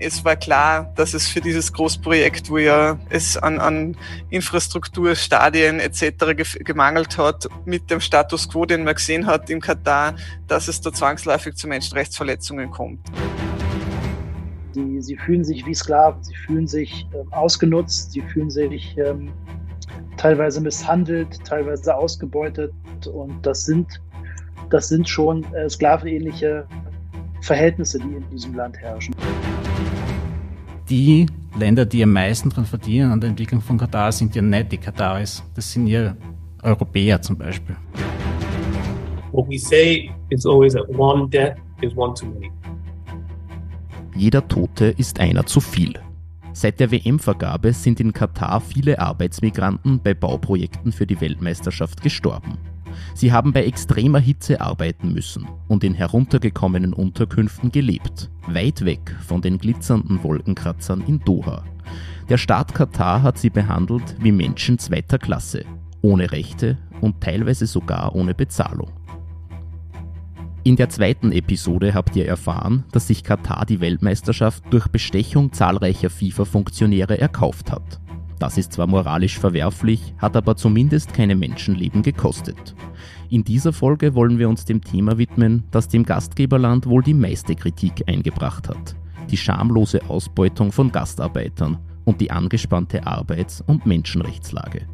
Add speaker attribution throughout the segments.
Speaker 1: es war klar, dass es für dieses Großprojekt, wo ja es an, an Infrastruktur, Stadien etc. gemangelt hat, mit dem Status quo, den man gesehen hat im Katar, dass es da zwangsläufig zu Menschenrechtsverletzungen kommt.
Speaker 2: Die, sie fühlen sich wie Sklaven, sie fühlen sich äh, ausgenutzt, sie fühlen sich ähm, teilweise misshandelt, teilweise ausgebeutet und das sind, das sind schon äh, sklavenähnliche Verhältnisse, die in diesem Land herrschen.
Speaker 3: Die Länder, die am meisten daran verdienen an der Entwicklung von Katar, sind ja nicht die Kataris. Das sind ja Europäer zum Beispiel.
Speaker 4: What we say is always that one death is one too many.
Speaker 5: Jeder Tote ist einer zu viel. Seit der WM-Vergabe sind in Katar viele Arbeitsmigranten bei Bauprojekten für die Weltmeisterschaft gestorben. Sie haben bei extremer Hitze arbeiten müssen und in heruntergekommenen Unterkünften gelebt, weit weg von den glitzernden Wolkenkratzern in Doha. Der Staat Katar hat sie behandelt wie Menschen zweiter Klasse, ohne Rechte und teilweise sogar ohne Bezahlung. In der zweiten Episode habt ihr erfahren, dass sich Katar die Weltmeisterschaft durch Bestechung zahlreicher FIFA-Funktionäre erkauft hat. Das ist zwar moralisch verwerflich, hat aber zumindest keine Menschenleben gekostet. In dieser Folge wollen wir uns dem Thema widmen, das dem Gastgeberland wohl die meiste Kritik eingebracht hat. Die schamlose Ausbeutung von Gastarbeitern und die angespannte Arbeits- und Menschenrechtslage.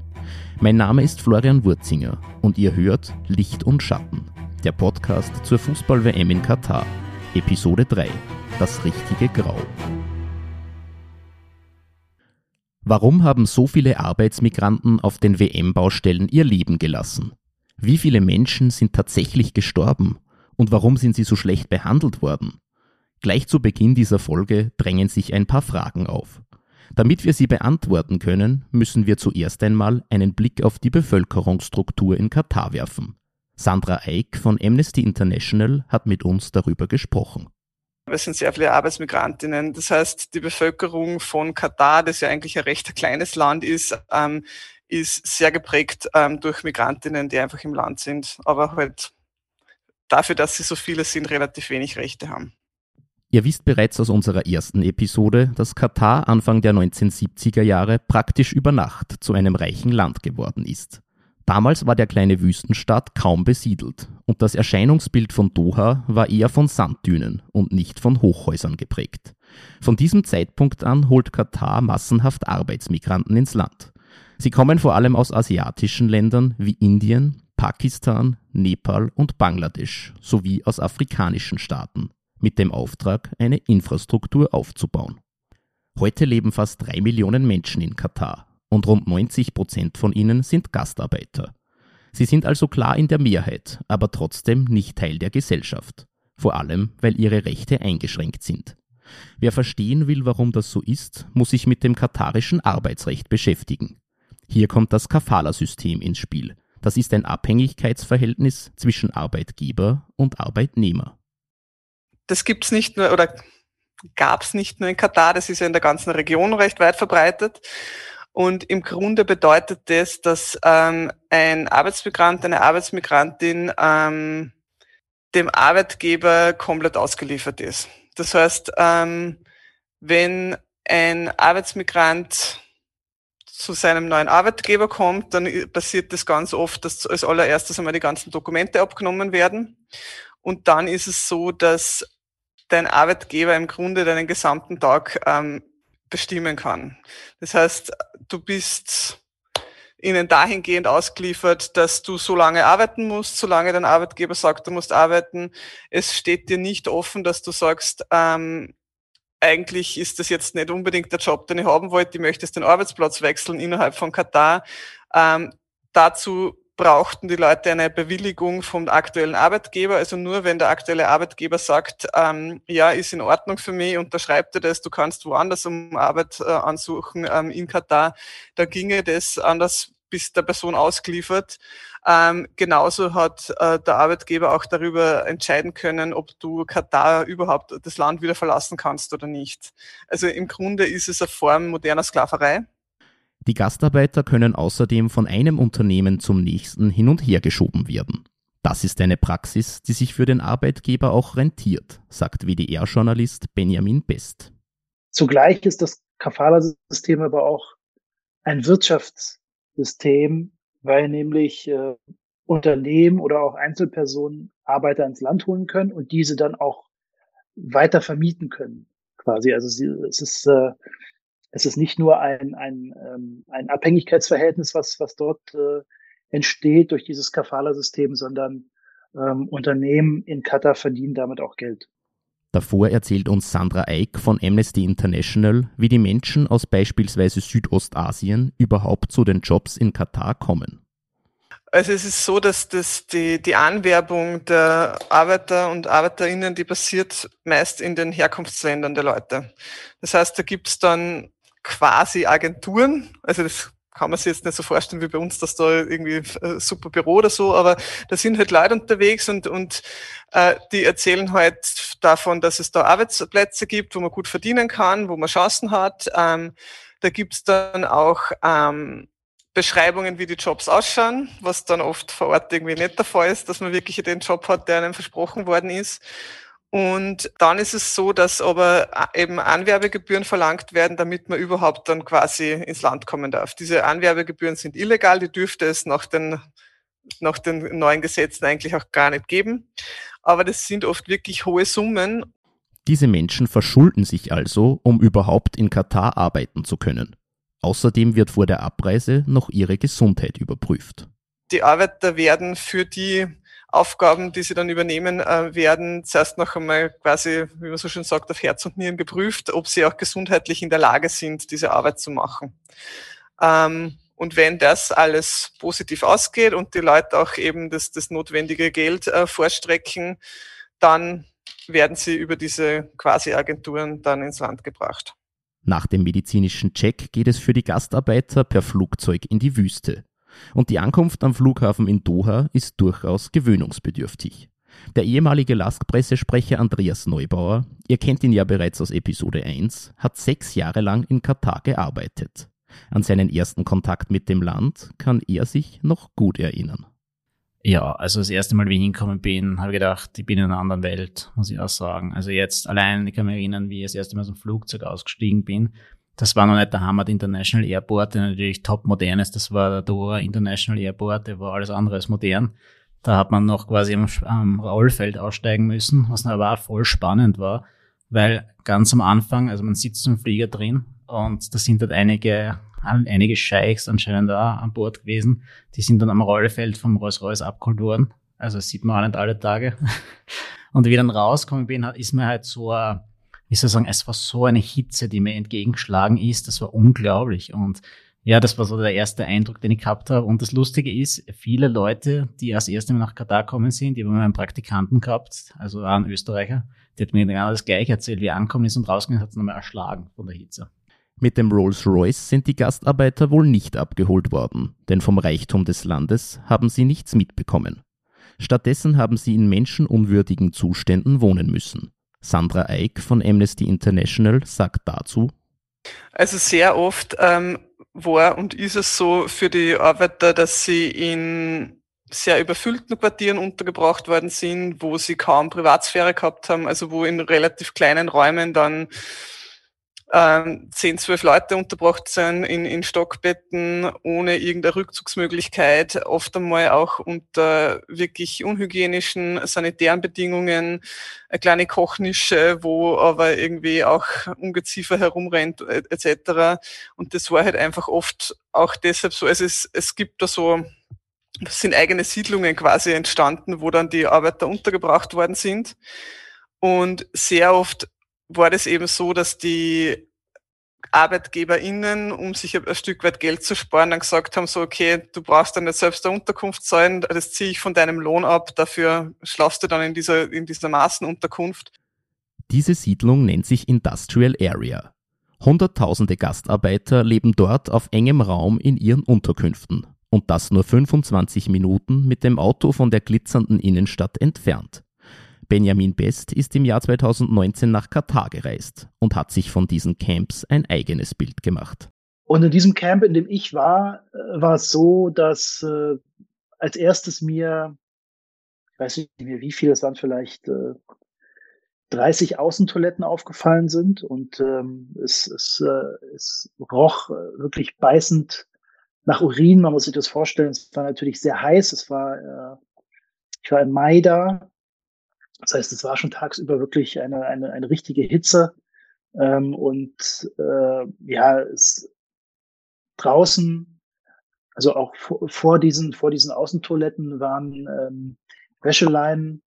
Speaker 5: Mein Name ist Florian Wurzinger und ihr hört Licht und Schatten, der Podcast zur Fußball-WM in Katar, Episode 3, das richtige Grau. Warum haben so viele Arbeitsmigranten auf den WM-Baustellen ihr Leben gelassen? Wie viele Menschen sind tatsächlich gestorben? Und warum sind sie so schlecht behandelt worden? Gleich zu Beginn dieser Folge drängen sich ein paar Fragen auf. Damit wir sie beantworten können, müssen wir zuerst einmal einen Blick auf die Bevölkerungsstruktur in Katar werfen. Sandra Eick von Amnesty International hat mit uns darüber gesprochen.
Speaker 1: Es sind sehr viele Arbeitsmigrantinnen. Das heißt, die Bevölkerung von Katar, das ja eigentlich ein recht kleines Land ist, ähm, ist sehr geprägt ähm, durch Migrantinnen, die einfach im Land sind, aber halt dafür, dass sie so viele sind, relativ wenig Rechte haben.
Speaker 5: Ihr wisst bereits aus unserer ersten Episode, dass Katar Anfang der 1970er Jahre praktisch über Nacht zu einem reichen Land geworden ist. Damals war der kleine Wüstenstaat kaum besiedelt und das Erscheinungsbild von Doha war eher von Sanddünen und nicht von Hochhäusern geprägt. Von diesem Zeitpunkt an holt Katar massenhaft Arbeitsmigranten ins Land. Sie kommen vor allem aus asiatischen Ländern wie Indien, Pakistan, Nepal und Bangladesch sowie aus afrikanischen Staaten mit dem Auftrag, eine Infrastruktur aufzubauen. Heute leben fast drei Millionen Menschen in Katar und rund 90 Prozent von ihnen sind Gastarbeiter. Sie sind also klar in der Mehrheit, aber trotzdem nicht Teil der Gesellschaft, vor allem weil ihre Rechte eingeschränkt sind. Wer verstehen will, warum das so ist, muss sich mit dem katarischen Arbeitsrecht beschäftigen. Hier kommt das Kafala-System ins Spiel. Das ist ein Abhängigkeitsverhältnis zwischen Arbeitgeber und Arbeitnehmer.
Speaker 1: Das gibt's nicht nur oder gab's nicht nur in Katar, das ist ja in der ganzen Region recht weit verbreitet. Und im Grunde bedeutet das, dass ähm, ein Arbeitsmigrant, eine Arbeitsmigrantin ähm, dem Arbeitgeber komplett ausgeliefert ist. Das heißt, ähm, wenn ein Arbeitsmigrant zu seinem neuen Arbeitgeber kommt, dann passiert das ganz oft, dass als allererstes einmal die ganzen Dokumente abgenommen werden. Und dann ist es so, dass dein Arbeitgeber im Grunde deinen gesamten Tag ähm, bestimmen kann. Das heißt, du bist ihnen dahingehend ausgeliefert, dass du so lange arbeiten musst, solange dein Arbeitgeber sagt, du musst arbeiten. Es steht dir nicht offen, dass du sagst, ähm, eigentlich ist das jetzt nicht unbedingt der Job, den ich haben wollte, ich möchte den Arbeitsplatz wechseln innerhalb von Katar. Ähm, dazu brauchten die Leute eine Bewilligung vom aktuellen Arbeitgeber. Also nur wenn der aktuelle Arbeitgeber sagt, ähm, ja, ist in Ordnung für mich, unterschreibt er das, du kannst woanders um Arbeit äh, ansuchen ähm, in Katar, da ginge das anders bis der Person ausgeliefert. Ähm, genauso hat äh, der Arbeitgeber auch darüber entscheiden können, ob du Katar überhaupt das Land wieder verlassen kannst oder nicht. Also im Grunde ist es eine Form moderner Sklaverei.
Speaker 5: Die Gastarbeiter können außerdem von einem Unternehmen zum nächsten hin und her geschoben werden. Das ist eine Praxis, die sich für den Arbeitgeber auch rentiert, sagt WDR-Journalist Benjamin Best.
Speaker 2: Zugleich ist das Kafala-System aber auch ein Wirtschaftssystem, weil nämlich äh, Unternehmen oder auch Einzelpersonen Arbeiter ins Land holen können und diese dann auch weiter vermieten können, quasi. Also sie, es ist äh, es ist nicht nur ein, ein, ähm, ein Abhängigkeitsverhältnis, was, was dort äh, entsteht durch dieses Kafala-System, sondern ähm, Unternehmen in Katar verdienen damit auch Geld.
Speaker 5: Davor erzählt uns Sandra Eick von Amnesty International, wie die Menschen aus beispielsweise Südostasien überhaupt zu den Jobs in Katar kommen.
Speaker 1: Also es ist so, dass das die, die Anwerbung der Arbeiter und Arbeiterinnen, die passiert meist in den Herkunftsländern der Leute. Das heißt, da gibt es dann quasi Agenturen, also das kann man sich jetzt nicht so vorstellen wie bei uns, dass da irgendwie ein super Büro oder so, aber da sind halt Leute unterwegs und, und äh, die erzählen halt davon, dass es da Arbeitsplätze gibt, wo man gut verdienen kann, wo man Chancen hat. Ähm, da gibt's dann auch ähm, Beschreibungen, wie die Jobs ausschauen, was dann oft vor Ort irgendwie nicht der Fall ist, dass man wirklich den Job hat, der einem versprochen worden ist. Und dann ist es so, dass aber eben Anwerbegebühren verlangt werden, damit man überhaupt dann quasi ins Land kommen darf. Diese Anwerbegebühren sind illegal, die dürfte es nach den, nach den neuen Gesetzen eigentlich auch gar nicht geben. Aber das sind oft wirklich hohe Summen.
Speaker 5: Diese Menschen verschulden sich also, um überhaupt in Katar arbeiten zu können. Außerdem wird vor der Abreise noch ihre Gesundheit überprüft.
Speaker 1: Die Arbeiter werden für die Aufgaben, die sie dann übernehmen, äh, werden zuerst noch einmal quasi, wie man so schön sagt, auf Herz und Nieren geprüft, ob sie auch gesundheitlich in der Lage sind, diese Arbeit zu machen. Ähm, und wenn das alles positiv ausgeht und die Leute auch eben das, das notwendige Geld äh, vorstrecken, dann werden sie über diese quasi Agenturen dann ins Land gebracht.
Speaker 5: Nach dem medizinischen Check geht es für die Gastarbeiter per Flugzeug in die Wüste. Und die Ankunft am Flughafen in Doha ist durchaus gewöhnungsbedürftig. Der ehemalige Lask-Pressesprecher Andreas Neubauer, ihr kennt ihn ja bereits aus Episode 1, hat sechs Jahre lang in Katar gearbeitet. An seinen ersten Kontakt mit dem Land kann er sich noch gut erinnern.
Speaker 3: Ja, also das erste Mal, wie ich hingekommen bin, habe ich gedacht, ich bin in einer anderen Welt, muss ich auch sagen. Also jetzt allein, ich kann mich erinnern, wie ich das erste Mal aus dem Flugzeug ausgestiegen bin das war noch nicht der Hamad International Airport, der natürlich top modern ist. Das war der Doha International Airport, der war alles andere als modern. Da hat man noch quasi am, am Rollfeld aussteigen müssen, was aber auch voll spannend war, weil ganz am Anfang, also man sitzt im Flieger drin und da sind halt einige, einige Scheichs anscheinend da an Bord gewesen. Die sind dann am Rollfeld vom Rolls-Royce abgeholt worden. Also sieht man auch nicht alle Tage. Und wie ich dann rausgekommen bin, ist mir halt so ein wie soll ich sagen, es war so eine Hitze, die mir entgegengeschlagen ist, das war unglaublich. Und ja, das war so der erste Eindruck, den ich gehabt habe. Und das Lustige ist, viele Leute, die als erste nach Katar kommen sind, die haben einen Praktikanten gehabt, also auch ein Österreicher, der hat mir genau das gleiche erzählt, wie er angekommen ist und rausgegangen hat es nochmal erschlagen von der Hitze.
Speaker 5: Mit dem Rolls-Royce sind die Gastarbeiter wohl nicht abgeholt worden, denn vom Reichtum des Landes haben sie nichts mitbekommen. Stattdessen haben sie in menschenunwürdigen Zuständen wohnen müssen. Sandra Eick von Amnesty International sagt dazu.
Speaker 1: Also sehr oft ähm, war und ist es so für die Arbeiter, dass sie in sehr überfüllten Quartieren untergebracht worden sind, wo sie kaum Privatsphäre gehabt haben, also wo in relativ kleinen Räumen dann ähm, zehn, zwölf Leute unterbracht sind in, in Stockbetten ohne irgendeine Rückzugsmöglichkeit, oft einmal auch unter wirklich unhygienischen sanitären Bedingungen, eine kleine Kochnische, wo aber irgendwie auch Ungeziefer herumrennt etc. Und das war halt einfach oft auch deshalb so, also es, es gibt da so es sind eigene Siedlungen quasi entstanden, wo dann die Arbeiter untergebracht worden sind. Und sehr oft war das eben so, dass die ArbeitgeberInnen, um sich ein Stück weit Geld zu sparen, dann gesagt haben, so, okay, du brauchst dann nicht selbst eine Unterkunft zahlen, das ziehe ich von deinem Lohn ab, dafür schlafst du dann in dieser, in dieser Massenunterkunft.
Speaker 5: Diese Siedlung nennt sich Industrial Area. Hunderttausende Gastarbeiter leben dort auf engem Raum in ihren Unterkünften. Und das nur 25 Minuten mit dem Auto von der glitzernden Innenstadt entfernt. Benjamin Best ist im Jahr 2019 nach Katar gereist und hat sich von diesen Camps ein eigenes Bild gemacht.
Speaker 2: Und in diesem Camp, in dem ich war, äh, war es so, dass äh, als erstes mir, ich weiß nicht mehr wie viel, es waren vielleicht äh, 30 Außentoiletten aufgefallen sind und ähm, es, es, äh, es roch äh, wirklich beißend nach Urin. Man muss sich das vorstellen. Es war natürlich sehr heiß. Es war, äh, ich war im Mai da. Das heißt, es war schon tagsüber wirklich eine, eine, eine richtige Hitze. Ähm, und äh, ja, es draußen, also auch vor, vor diesen, vor diesen Außentoiletten waren ähm, Wäscheleinen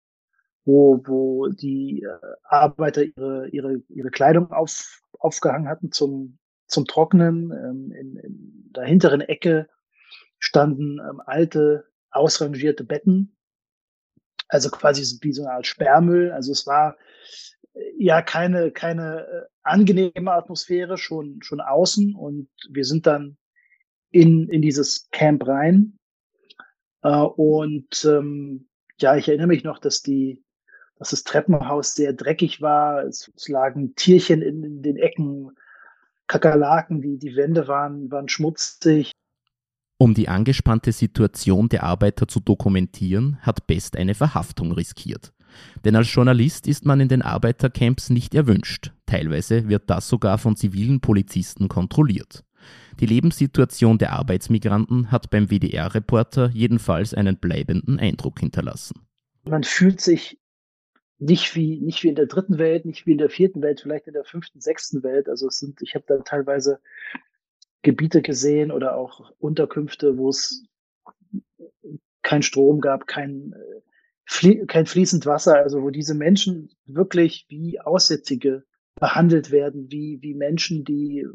Speaker 2: wo, wo die äh, Arbeiter ihre, ihre, ihre Kleidung auf, aufgehangen hatten zum, zum Trocknen. Ähm, in, in der hinteren Ecke standen ähm, alte, ausrangierte Betten, also quasi wie so eine Art Sperrmüll. Also es war äh, ja keine, keine äh, angenehme Atmosphäre, schon, schon außen. Und wir sind dann in, in dieses Camp rein. Äh, und ähm, ja, ich erinnere mich noch, dass die, dass das Treppenhaus sehr dreckig war. Es, lagen Tierchen in, in, den Ecken, Kakerlaken, die, die Wände waren, waren schmutzig.
Speaker 5: Um die angespannte Situation der Arbeiter zu dokumentieren, hat Best eine Verhaftung riskiert. Denn als Journalist ist man in den Arbeitercamps nicht erwünscht. Teilweise wird das sogar von zivilen Polizisten kontrolliert. Die Lebenssituation der Arbeitsmigranten hat beim WDR-Reporter jedenfalls einen bleibenden Eindruck hinterlassen.
Speaker 2: Man fühlt sich nicht wie, nicht wie in der dritten Welt, nicht wie in der vierten Welt, vielleicht in der fünften, sechsten Welt. Also es sind, ich habe da teilweise Gebiete gesehen oder auch Unterkünfte, wo es kein Strom gab, kein, flie kein fließend Wasser, also wo diese Menschen wirklich wie Aussätzige behandelt werden, wie, wie Menschen, die,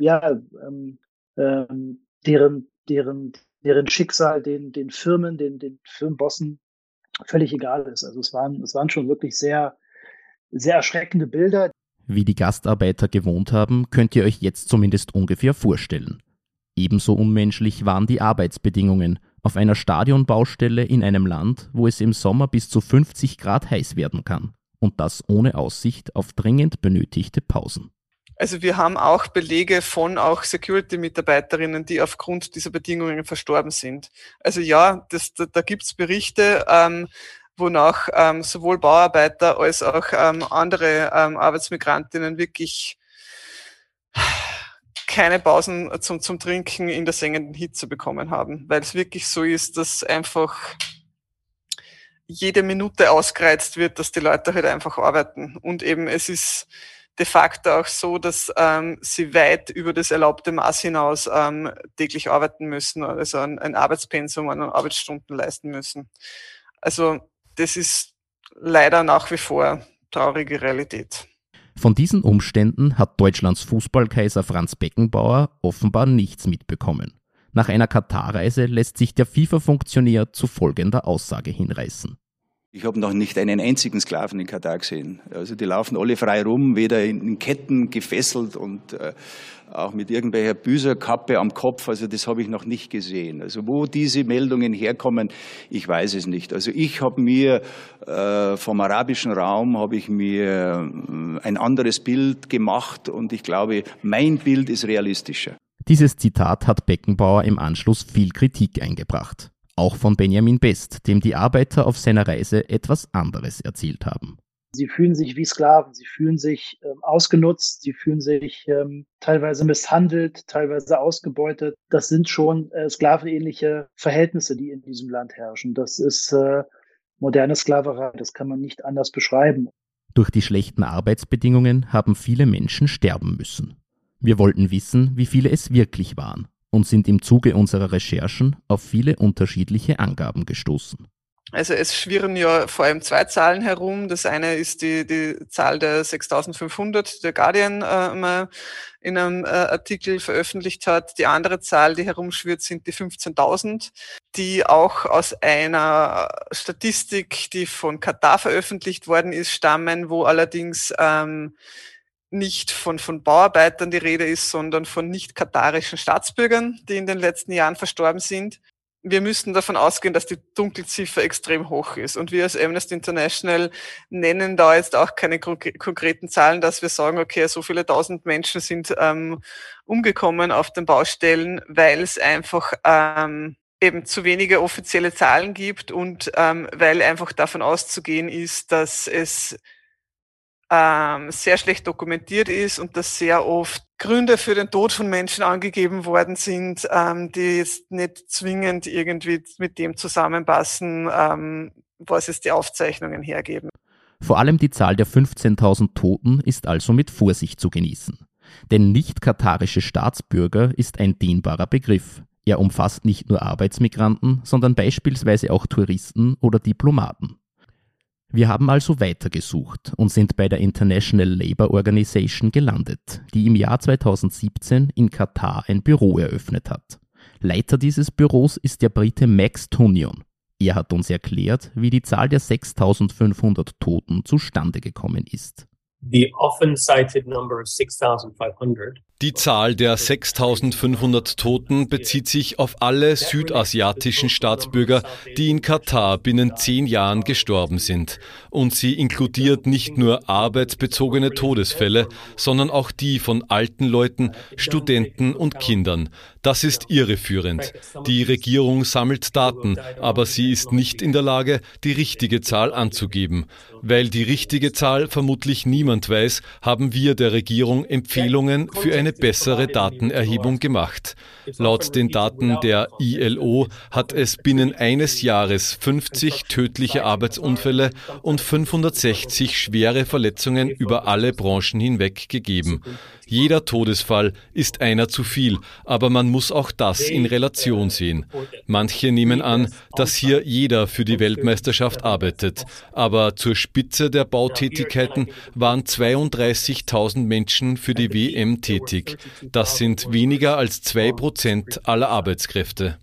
Speaker 2: ja, ähm, ähm, deren, deren, deren Schicksal den, den Firmen, den, den Firmenbossen völlig egal ist. Also es waren, es waren schon wirklich sehr, sehr erschreckende Bilder.
Speaker 5: Wie die Gastarbeiter gewohnt haben, könnt ihr euch jetzt zumindest ungefähr vorstellen. Ebenso unmenschlich waren die Arbeitsbedingungen auf einer Stadionbaustelle in einem Land, wo es im Sommer bis zu 50 Grad heiß werden kann. Und das ohne Aussicht auf dringend benötigte Pausen.
Speaker 1: Also wir haben auch Belege von auch Security-Mitarbeiterinnen, die aufgrund dieser Bedingungen verstorben sind. Also ja, das, da, da gibt es Berichte, ähm, wonach ähm, sowohl Bauarbeiter als auch ähm, andere ähm, Arbeitsmigrantinnen wirklich keine Pausen zum, zum Trinken in der sengenden Hitze bekommen haben, weil es wirklich so ist, dass einfach jede Minute ausgereizt wird, dass die Leute halt einfach arbeiten. Und eben es ist de facto auch so, dass ähm, sie weit über das erlaubte Maß hinaus ähm, täglich arbeiten müssen, also ein, ein Arbeitspensum an Arbeitsstunden leisten müssen. Also das ist leider nach wie vor traurige Realität.
Speaker 5: Von diesen Umständen hat Deutschlands Fußballkaiser Franz Beckenbauer offenbar nichts mitbekommen. Nach einer Katarreise lässt sich der FIFA-Funktionär zu folgender Aussage hinreißen.
Speaker 6: Ich habe noch nicht einen einzigen Sklaven in Katar gesehen. Also die laufen alle frei rum, weder in Ketten gefesselt und äh, auch mit irgendwelcher Büserkappe am Kopf. Also das habe ich noch nicht gesehen. Also wo diese Meldungen herkommen, ich weiß es nicht. Also ich habe mir äh, vom arabischen Raum habe ich mir äh, ein anderes Bild gemacht und ich glaube, mein Bild ist realistischer.
Speaker 5: Dieses Zitat hat Beckenbauer im Anschluss viel Kritik eingebracht. Auch von Benjamin Best, dem die Arbeiter auf seiner Reise etwas anderes erzählt haben.
Speaker 2: Sie fühlen sich wie Sklaven, sie fühlen sich ähm, ausgenutzt, sie fühlen sich ähm, teilweise misshandelt, teilweise ausgebeutet. Das sind schon äh, sklavenähnliche Verhältnisse, die in diesem Land herrschen. Das ist äh, moderne Sklaverei, das kann man nicht anders beschreiben.
Speaker 5: Durch die schlechten Arbeitsbedingungen haben viele Menschen sterben müssen. Wir wollten wissen, wie viele es wirklich waren und sind im Zuge unserer Recherchen auf viele unterschiedliche Angaben gestoßen.
Speaker 1: Also es schwirren ja vor allem zwei Zahlen herum. Das eine ist die, die Zahl der 6500, die der Guardian äh, mal in einem äh, Artikel veröffentlicht hat. Die andere Zahl, die herumschwirrt, sind die 15.000, die auch aus einer Statistik, die von Katar veröffentlicht worden ist, stammen, wo allerdings ähm, nicht von, von Bauarbeitern die Rede ist, sondern von nicht katarischen Staatsbürgern, die in den letzten Jahren verstorben sind. Wir müssten davon ausgehen, dass die Dunkelziffer extrem hoch ist. Und wir als Amnesty International nennen da jetzt auch keine konkreten Zahlen, dass wir sagen, okay, so viele tausend Menschen sind ähm, umgekommen auf den Baustellen, weil es einfach ähm, eben zu wenige offizielle Zahlen gibt und ähm, weil einfach davon auszugehen ist, dass es ähm, sehr schlecht dokumentiert ist und dass sehr oft Gründe für den Tod von Menschen angegeben worden sind, ähm, die jetzt nicht zwingend irgendwie mit dem zusammenpassen, ähm, was es die Aufzeichnungen hergeben.
Speaker 5: Vor allem die Zahl der 15.000 Toten ist also mit Vorsicht zu genießen. Denn nicht-katarische Staatsbürger ist ein dehnbarer Begriff. Er umfasst nicht nur Arbeitsmigranten, sondern beispielsweise auch Touristen oder Diplomaten. Wir haben also weitergesucht und sind bei der International Labour Organization gelandet, die im Jahr 2017 in Katar ein Büro eröffnet hat. Leiter dieses Büros ist der Brite Max Tunion. Er hat uns erklärt, wie die Zahl der 6500 Toten zustande gekommen ist.
Speaker 4: The often cited number of 6,500
Speaker 7: die Zahl der 6500 Toten bezieht sich auf alle südasiatischen Staatsbürger, die in Katar binnen zehn Jahren gestorben sind. Und sie inkludiert nicht nur arbeitsbezogene Todesfälle, sondern auch die von alten Leuten, Studenten und Kindern. Das ist irreführend. Die Regierung sammelt Daten, aber sie ist nicht in der Lage, die richtige Zahl anzugeben. Weil die richtige Zahl vermutlich niemand weiß, haben wir der Regierung Empfehlungen für eine bessere Datenerhebung gemacht. Laut den Daten der ILO hat es binnen eines Jahres 50 tödliche Arbeitsunfälle und 560 schwere Verletzungen über alle Branchen hinweg gegeben. Jeder Todesfall ist einer zu viel, aber man muss auch das in Relation sehen. Manche nehmen an, dass hier jeder für die Weltmeisterschaft arbeitet, aber zur Spitze der Bautätigkeiten waren 32.000 Menschen für die WM tätig. Das sind weniger als zwei Prozent aller Arbeitskräfte.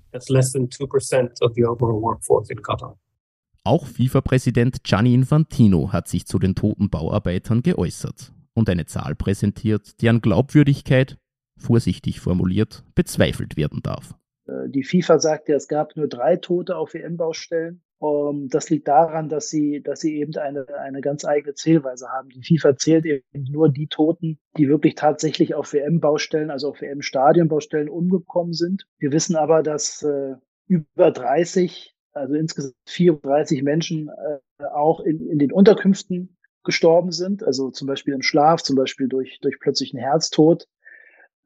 Speaker 5: Auch FIFA-Präsident Gianni Infantino hat sich zu den toten Bauarbeitern geäußert und eine Zahl präsentiert, deren Glaubwürdigkeit, vorsichtig formuliert, bezweifelt werden darf.
Speaker 2: Äh, die FIFA sagt ja, es gab nur drei Tote auf WM-Baustellen. Ähm, das liegt daran, dass sie, dass sie eben eine, eine ganz eigene Zählweise haben. Die FIFA zählt eben nur die Toten, die wirklich tatsächlich auf WM-Baustellen, also auf WM-Stadionbaustellen umgekommen sind. Wir wissen aber, dass äh, über 30, also insgesamt 34 Menschen äh, auch in, in den Unterkünften gestorben sind, also zum Beispiel im Schlaf, zum Beispiel durch, durch plötzlichen Herztod.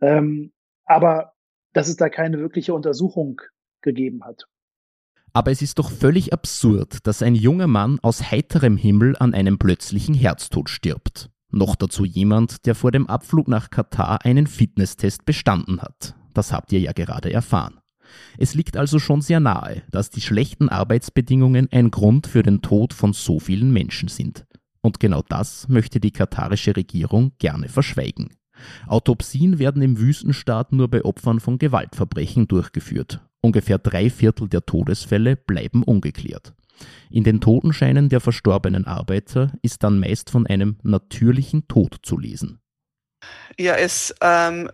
Speaker 2: Ähm, aber dass es da keine wirkliche Untersuchung gegeben hat.
Speaker 5: Aber es ist doch völlig absurd, dass ein junger Mann aus heiterem Himmel an einem plötzlichen Herztod stirbt. Noch dazu jemand, der vor dem Abflug nach Katar einen Fitnesstest bestanden hat. Das habt ihr ja gerade erfahren. Es liegt also schon sehr nahe, dass die schlechten Arbeitsbedingungen ein Grund für den Tod von so vielen Menschen sind. Und genau das möchte die katarische Regierung gerne verschweigen. Autopsien werden im Wüstenstaat nur bei Opfern von Gewaltverbrechen durchgeführt. Ungefähr drei Viertel der Todesfälle bleiben ungeklärt. In den Totenscheinen der verstorbenen Arbeiter ist dann meist von einem natürlichen Tod zu lesen.
Speaker 1: Ja, es ähm,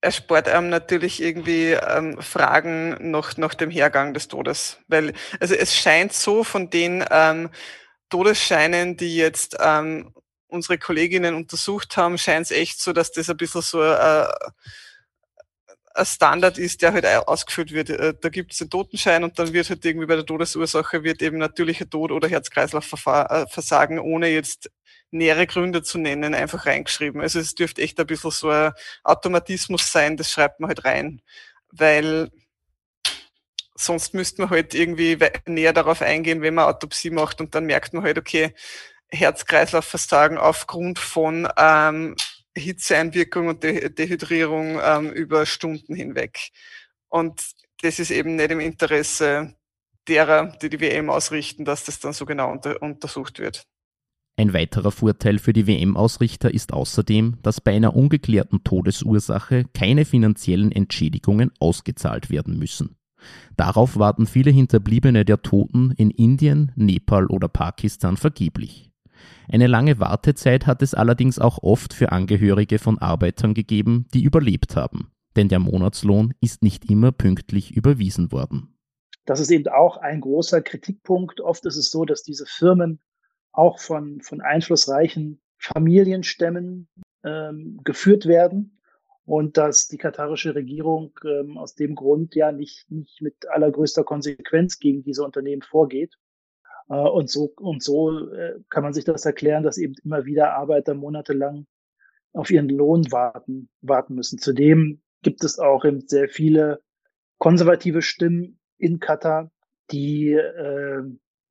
Speaker 1: erspart einem natürlich irgendwie ähm, Fragen nach, nach dem Hergang des Todes. Weil, also es scheint so von den ähm, Todesscheinen, die jetzt ähm, unsere Kolleginnen untersucht haben, scheint es echt so, dass das ein bisschen so äh, ein Standard ist, der halt ausgeführt wird. Äh, da gibt es den Totenschein und dann wird halt irgendwie bei der Todesursache wird eben natürlicher Tod oder Herz-Kreislauf-Versagen, ohne jetzt nähere Gründe zu nennen, einfach reingeschrieben. Also es dürfte echt ein bisschen so ein Automatismus sein, das schreibt man halt rein. Weil sonst müsste man halt irgendwie näher darauf eingehen, wenn man Autopsie macht und dann merkt man halt, okay, Herz-Kreislauf-Versagen aufgrund von ähm, Hitzeeinwirkung und De Dehydrierung ähm, über Stunden hinweg. Und das ist eben nicht im Interesse derer, die die WM ausrichten, dass das dann so genau unter untersucht wird.
Speaker 5: Ein weiterer Vorteil für die WM-Ausrichter ist außerdem, dass bei einer ungeklärten Todesursache keine finanziellen Entschädigungen ausgezahlt werden müssen. Darauf warten viele Hinterbliebene der Toten in Indien, Nepal oder Pakistan vergeblich. Eine lange Wartezeit hat es allerdings auch oft für Angehörige von Arbeitern gegeben, die überlebt haben, denn der Monatslohn ist nicht immer pünktlich überwiesen worden.
Speaker 2: Das ist eben auch ein großer Kritikpunkt. Oft ist es so, dass diese Firmen auch von, von einflussreichen Familienstämmen ähm, geführt werden und dass die katarische Regierung ähm, aus dem Grund ja nicht, nicht mit allergrößter Konsequenz gegen diese Unternehmen vorgeht. Äh, und so, und so äh, kann man sich das erklären, dass eben immer wieder Arbeiter monatelang auf ihren Lohn warten, warten müssen. Zudem gibt es auch eben sehr viele konservative Stimmen in Katar, die äh,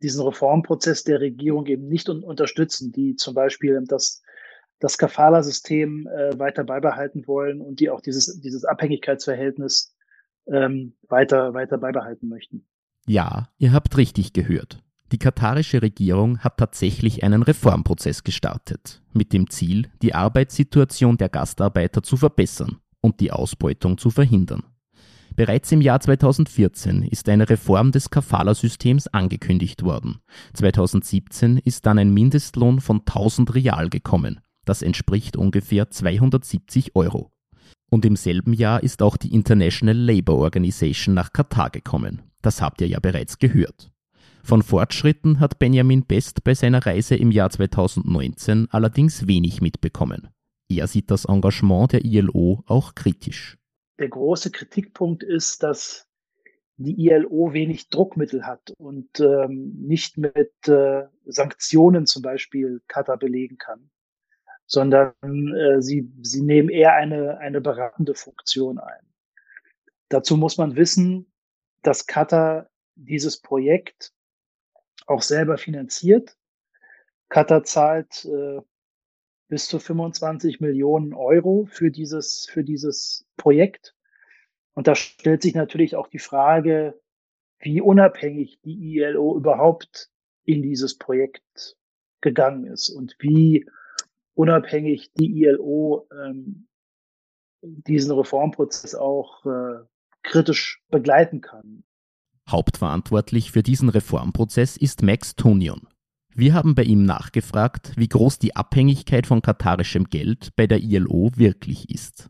Speaker 2: diesen Reformprozess der Regierung eben nicht un unterstützen, die zum Beispiel das, das Kafala-System äh, weiter beibehalten wollen und die auch dieses, dieses Abhängigkeitsverhältnis ähm, weiter, weiter beibehalten möchten.
Speaker 5: Ja, ihr habt richtig gehört. Die katarische Regierung hat tatsächlich einen Reformprozess gestartet, mit dem Ziel, die Arbeitssituation der Gastarbeiter zu verbessern und die Ausbeutung zu verhindern. Bereits im Jahr 2014 ist eine Reform des Kafala-Systems angekündigt worden. 2017 ist dann ein Mindestlohn von 1000 Rial gekommen. Das entspricht ungefähr 270 Euro. Und im selben Jahr ist auch die International Labour Organization nach Katar gekommen. Das habt ihr ja bereits gehört. Von Fortschritten hat Benjamin Best bei seiner Reise im Jahr 2019 allerdings wenig mitbekommen. Er sieht das Engagement der ILO auch kritisch
Speaker 2: der große Kritikpunkt ist, dass die ILO wenig Druckmittel hat und ähm, nicht mit äh, Sanktionen zum Beispiel Katar belegen kann, sondern äh, sie, sie nehmen eher eine, eine beratende Funktion ein. Dazu muss man wissen, dass Katar dieses Projekt auch selber finanziert. Katar zahlt äh, bis zu 25 Millionen Euro für dieses, für dieses Projekt. Und da stellt sich natürlich auch die Frage, wie unabhängig die ILO überhaupt in dieses Projekt gegangen ist und wie unabhängig die ILO ähm, diesen Reformprozess auch äh, kritisch begleiten kann.
Speaker 5: Hauptverantwortlich für diesen Reformprozess ist Max Tunion. Wir haben bei ihm nachgefragt, wie groß die Abhängigkeit von katarischem Geld bei der ILO wirklich ist.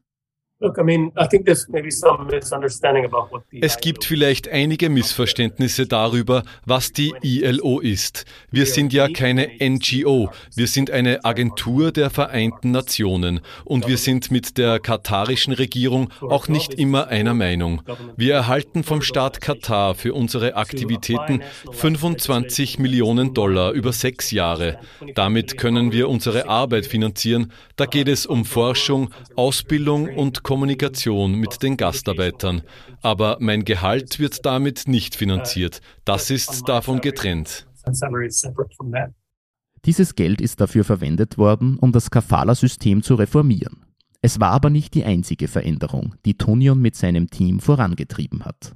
Speaker 7: Es gibt vielleicht einige Missverständnisse darüber, was die ILO ist. Wir sind ja keine NGO, wir sind eine Agentur der Vereinten Nationen und wir sind mit der katarischen Regierung auch nicht immer einer Meinung. Wir erhalten vom Staat Katar für unsere Aktivitäten 25 Millionen Dollar über sechs Jahre. Damit können wir unsere Arbeit finanzieren. Da geht es um Forschung, Ausbildung und Kommunikation mit den Gastarbeitern. Aber mein Gehalt wird damit nicht finanziert. Das ist davon getrennt.
Speaker 5: Dieses Geld ist dafür verwendet worden, um das Kafala-System zu reformieren. Es war aber nicht die einzige Veränderung, die Tonion mit seinem Team vorangetrieben hat.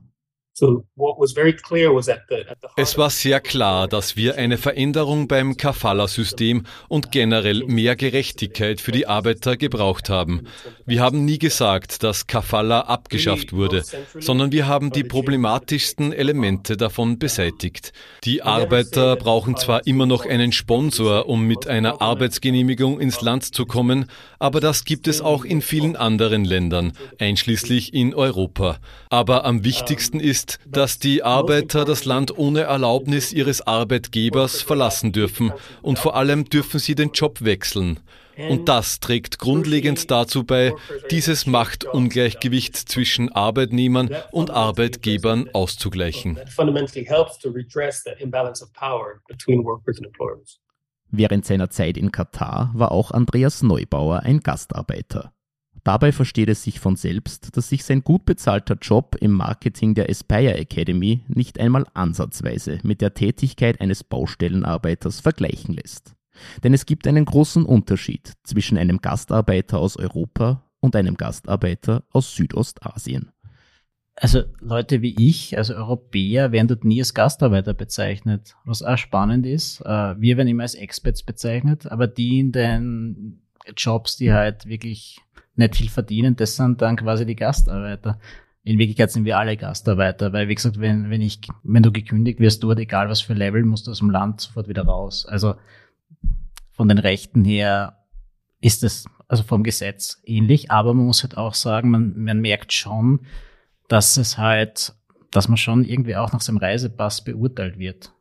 Speaker 7: Es war sehr klar, dass wir eine Veränderung beim Kafala-System und generell mehr Gerechtigkeit für die Arbeiter gebraucht haben. Wir haben nie gesagt, dass Kafala abgeschafft wurde, sondern wir haben die problematischsten Elemente davon beseitigt. Die Arbeiter brauchen zwar immer noch einen Sponsor, um mit einer Arbeitsgenehmigung ins Land zu kommen, aber das gibt es auch in vielen anderen Ländern, einschließlich in Europa. Aber am wichtigsten ist, ist, dass die Arbeiter das Land ohne Erlaubnis ihres Arbeitgebers verlassen dürfen und vor allem dürfen sie den Job wechseln. Und das trägt grundlegend dazu bei, dieses Machtungleichgewicht zwischen Arbeitnehmern und Arbeitgebern auszugleichen.
Speaker 5: Während seiner Zeit in Katar war auch Andreas Neubauer ein Gastarbeiter. Dabei versteht es sich von selbst, dass sich sein gut bezahlter Job im Marketing der Aspire Academy nicht einmal ansatzweise mit der Tätigkeit eines Baustellenarbeiters vergleichen lässt. Denn es gibt einen großen Unterschied zwischen einem Gastarbeiter aus Europa und einem Gastarbeiter aus Südostasien.
Speaker 3: Also Leute wie ich, also Europäer, werden dort nie als Gastarbeiter bezeichnet. Was auch spannend ist, äh, wir werden immer als Experts bezeichnet, aber die in den Jobs, die halt wirklich nicht viel verdienen, das sind dann quasi die Gastarbeiter. In Wirklichkeit sind wir alle Gastarbeiter, weil wie gesagt, wenn, wenn ich, wenn du gekündigt wirst dort, egal was für Level, musst du aus dem Land sofort wieder raus. Also von den Rechten her ist es also vom Gesetz ähnlich, aber man muss halt auch sagen, man, man merkt schon, dass es halt, dass man schon irgendwie auch nach seinem Reisepass beurteilt wird.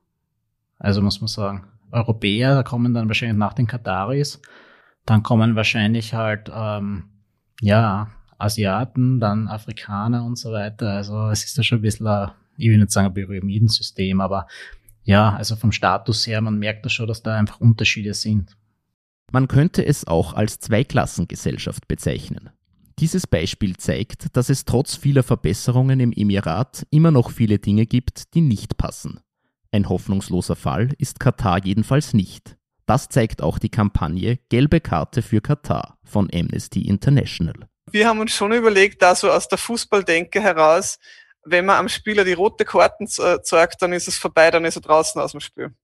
Speaker 3: Also muss man sagen, Europäer, kommen dann wahrscheinlich nach den Kataris, dann kommen wahrscheinlich halt ähm, ja, Asiaten, dann Afrikaner und so weiter. Also es ist da schon ein bisschen, ein, ich will nicht sagen ein Pyramidensystem, aber Ja, also vom Status her, man merkt da schon, dass da einfach Unterschiede sind.
Speaker 5: Man könnte es auch als Zweiklassengesellschaft bezeichnen. Dieses Beispiel zeigt, dass es trotz vieler Verbesserungen im Emirat immer noch viele Dinge gibt, die nicht passen. Ein hoffnungsloser Fall ist Katar jedenfalls nicht. Das zeigt auch die Kampagne Gelbe Karte für Katar von Amnesty International.
Speaker 1: Wir haben uns schon überlegt, da so aus der Fußballdenke heraus, wenn man am Spieler die rote Karten zeigt, dann ist es vorbei, dann ist er draußen aus dem Spiel.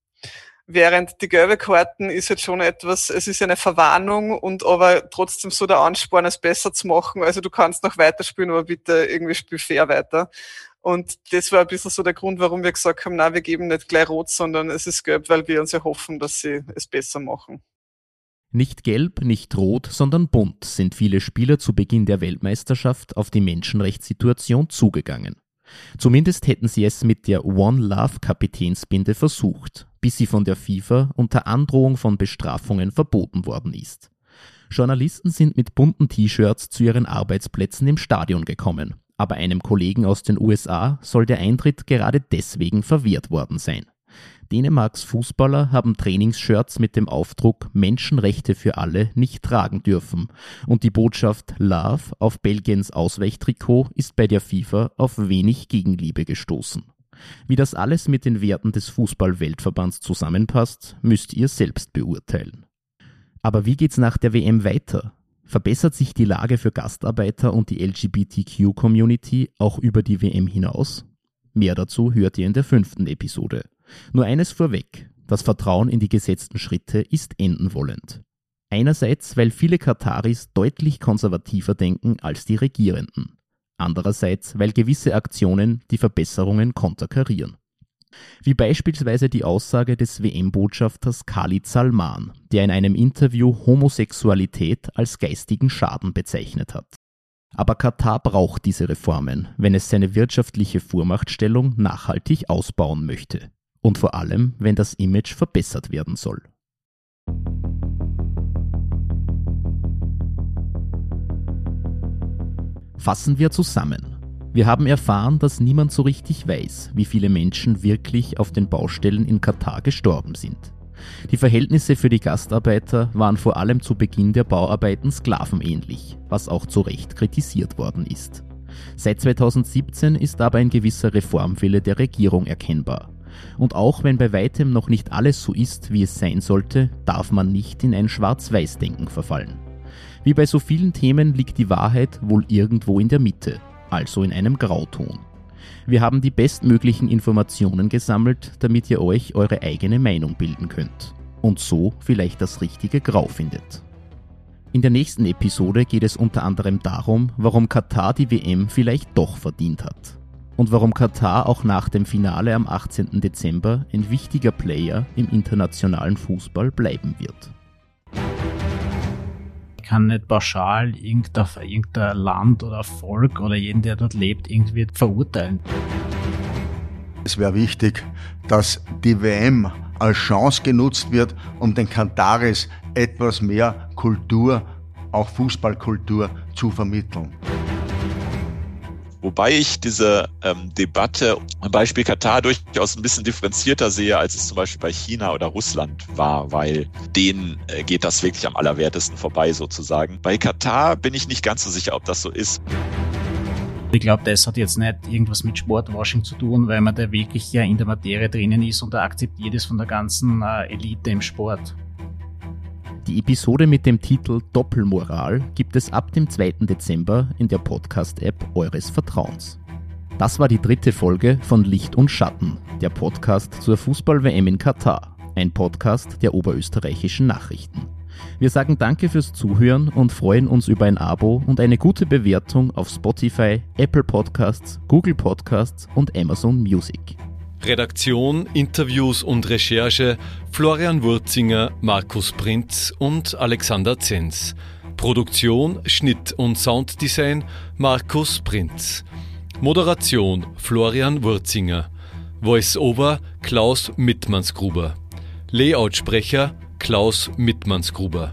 Speaker 1: Während die gelbe Karten ist jetzt schon etwas, es ist eine Verwarnung und aber trotzdem so der Ansporn, es besser zu machen. Also du kannst noch weiterspielen, aber bitte irgendwie spiel fair weiter. Und das war ein bisschen so der Grund, warum wir gesagt haben, na, wir geben nicht gleich rot, sondern es ist gelb, weil wir uns ja hoffen, dass sie es besser machen.
Speaker 5: Nicht gelb, nicht rot, sondern bunt sind viele Spieler zu Beginn der Weltmeisterschaft auf die Menschenrechtssituation zugegangen. Zumindest hätten sie es mit der One Love Kapitänsbinde versucht, bis sie von der FIFA unter Androhung von Bestrafungen verboten worden ist. Journalisten sind mit bunten T-Shirts zu ihren Arbeitsplätzen im Stadion gekommen, aber einem Kollegen aus den USA soll der Eintritt gerade deswegen verwehrt worden sein. Dänemarks Fußballer haben Trainingsshirts mit dem Aufdruck Menschenrechte für alle nicht tragen dürfen und die Botschaft Love auf Belgiens Ausweichtrikot ist bei der FIFA auf wenig Gegenliebe gestoßen. Wie das alles mit den Werten des Fußball-Weltverbands zusammenpasst, müsst ihr selbst beurteilen. Aber wie geht's nach der WM weiter? Verbessert sich die Lage für Gastarbeiter und die LGBTQ-Community auch über die WM hinaus? Mehr dazu hört ihr in der fünften Episode. Nur eines vorweg, das Vertrauen in die gesetzten Schritte ist enden wollend. Einerseits, weil viele Kataris deutlich konservativer denken als die Regierenden. Andererseits, weil gewisse Aktionen die Verbesserungen konterkarieren. Wie beispielsweise die Aussage des WM-Botschafters Khalid Salman, der in einem Interview Homosexualität als geistigen Schaden bezeichnet hat. Aber Katar braucht diese Reformen, wenn es seine wirtschaftliche Vormachtstellung nachhaltig ausbauen möchte und vor allem, wenn das Image verbessert werden soll. Fassen wir zusammen. Wir haben erfahren, dass niemand so richtig weiß, wie viele Menschen wirklich auf den Baustellen in Katar gestorben sind. Die Verhältnisse für die Gastarbeiter waren vor allem zu Beginn der Bauarbeiten sklavenähnlich, was auch zu Recht kritisiert worden ist. Seit 2017 ist aber ein gewisser Reformwille der Regierung erkennbar. Und auch wenn bei weitem noch nicht alles so ist, wie es sein sollte, darf man nicht in ein Schwarz-Weiß-Denken verfallen. Wie bei so vielen Themen liegt die Wahrheit wohl irgendwo in der Mitte, also in einem Grauton. Wir haben die bestmöglichen Informationen gesammelt, damit ihr euch eure eigene Meinung bilden könnt und so vielleicht das richtige Grau findet. In der nächsten Episode geht es unter anderem darum, warum Katar die WM vielleicht doch verdient hat und warum Katar auch nach dem Finale am 18. Dezember ein wichtiger Player im internationalen Fußball bleiben wird.
Speaker 3: Kann nicht pauschal irgendein, irgendein Land oder Volk oder jeden, der dort lebt, irgendwie verurteilen.
Speaker 8: Es wäre wichtig, dass die WM als Chance genutzt wird, um den Kataris etwas mehr Kultur, auch Fußballkultur zu vermitteln.
Speaker 9: Wobei ich diese ähm, Debatte am Beispiel Katar durchaus ein bisschen differenzierter sehe, als es zum Beispiel bei China oder Russland war, weil denen äh, geht das wirklich am allerwertesten vorbei sozusagen. Bei Katar bin ich nicht ganz so sicher, ob das so ist.
Speaker 3: Ich glaube, das hat jetzt nicht irgendwas mit Sportwashing zu tun, weil man da wirklich ja in der Materie drinnen ist und da akzeptiert es von der ganzen äh, Elite im Sport.
Speaker 5: Die Episode mit dem Titel Doppelmoral gibt es ab dem 2. Dezember in der Podcast-App eures Vertrauens. Das war die dritte Folge von Licht und Schatten, der Podcast zur Fußball-WM in Katar, ein Podcast der oberösterreichischen Nachrichten. Wir sagen danke fürs Zuhören und freuen uns über ein Abo und eine gute Bewertung auf Spotify, Apple Podcasts, Google Podcasts und Amazon Music.
Speaker 7: Redaktion, Interviews und Recherche Florian Wurzinger, Markus Prinz und Alexander Zenz. Produktion, Schnitt und Sounddesign Markus Prinz. Moderation Florian Wurzinger. Voice-Over Klaus Mittmannsgruber. Layoutsprecher Klaus Mittmannsgruber.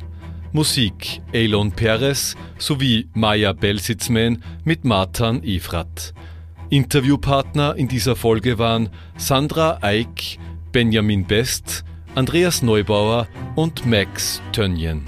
Speaker 7: Musik Elon Perez sowie Maya Belsitzman mit Martin Efrat. Interviewpartner in dieser Folge waren Sandra Eick, Benjamin Best, Andreas Neubauer und Max Tönjen.